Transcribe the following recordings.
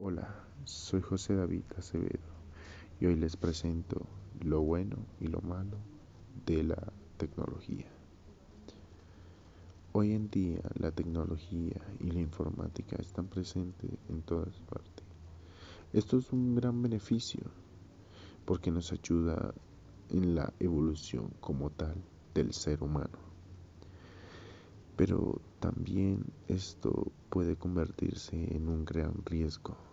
Hola, soy José David Acevedo y hoy les presento lo bueno y lo malo de la tecnología. Hoy en día la tecnología y la informática están presentes en todas partes. Esto es un gran beneficio porque nos ayuda en la evolución como tal del ser humano. Pero también esto puede convertirse en un gran riesgo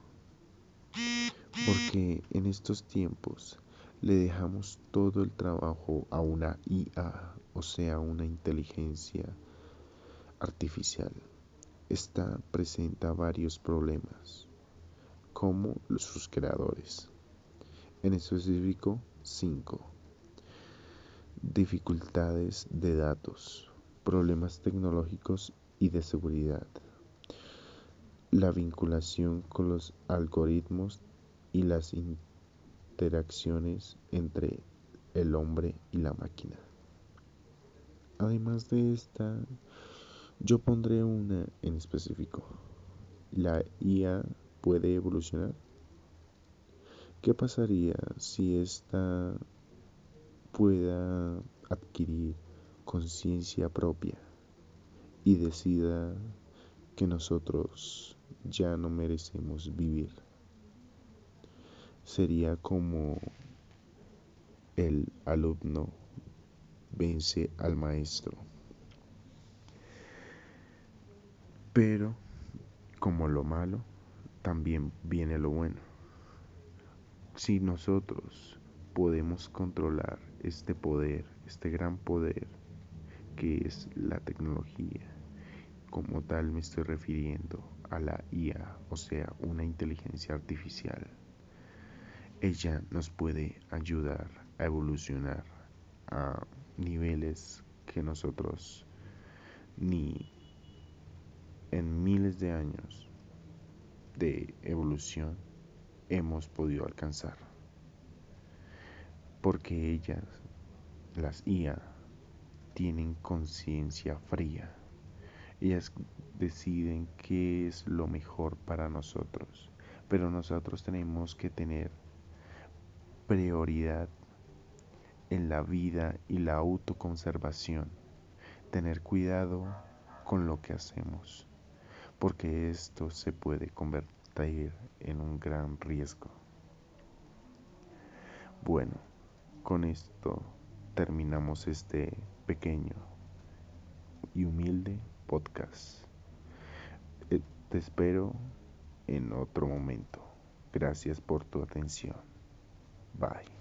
porque en estos tiempos le dejamos todo el trabajo a una IA, o sea, una inteligencia artificial. Esta presenta varios problemas, como sus creadores. En específico, cinco. Dificultades de datos, problemas tecnológicos y de seguridad. La vinculación con los algoritmos y las interacciones entre el hombre y la máquina. Además de esta, yo pondré una en específico. ¿La IA puede evolucionar? ¿Qué pasaría si esta pueda adquirir conciencia propia y decida que nosotros ya no merecemos vivir? Sería como el alumno vence al maestro. Pero como lo malo, también viene lo bueno. Si nosotros podemos controlar este poder, este gran poder que es la tecnología, como tal me estoy refiriendo a la IA, o sea, una inteligencia artificial ella nos puede ayudar a evolucionar a niveles que nosotros ni en miles de años de evolución hemos podido alcanzar. Porque ellas, las IA, tienen conciencia fría. Ellas deciden qué es lo mejor para nosotros. Pero nosotros tenemos que tener prioridad en la vida y la autoconservación. Tener cuidado con lo que hacemos, porque esto se puede convertir en un gran riesgo. Bueno, con esto terminamos este pequeño y humilde podcast. Eh, te espero en otro momento. Gracias por tu atención. Bye.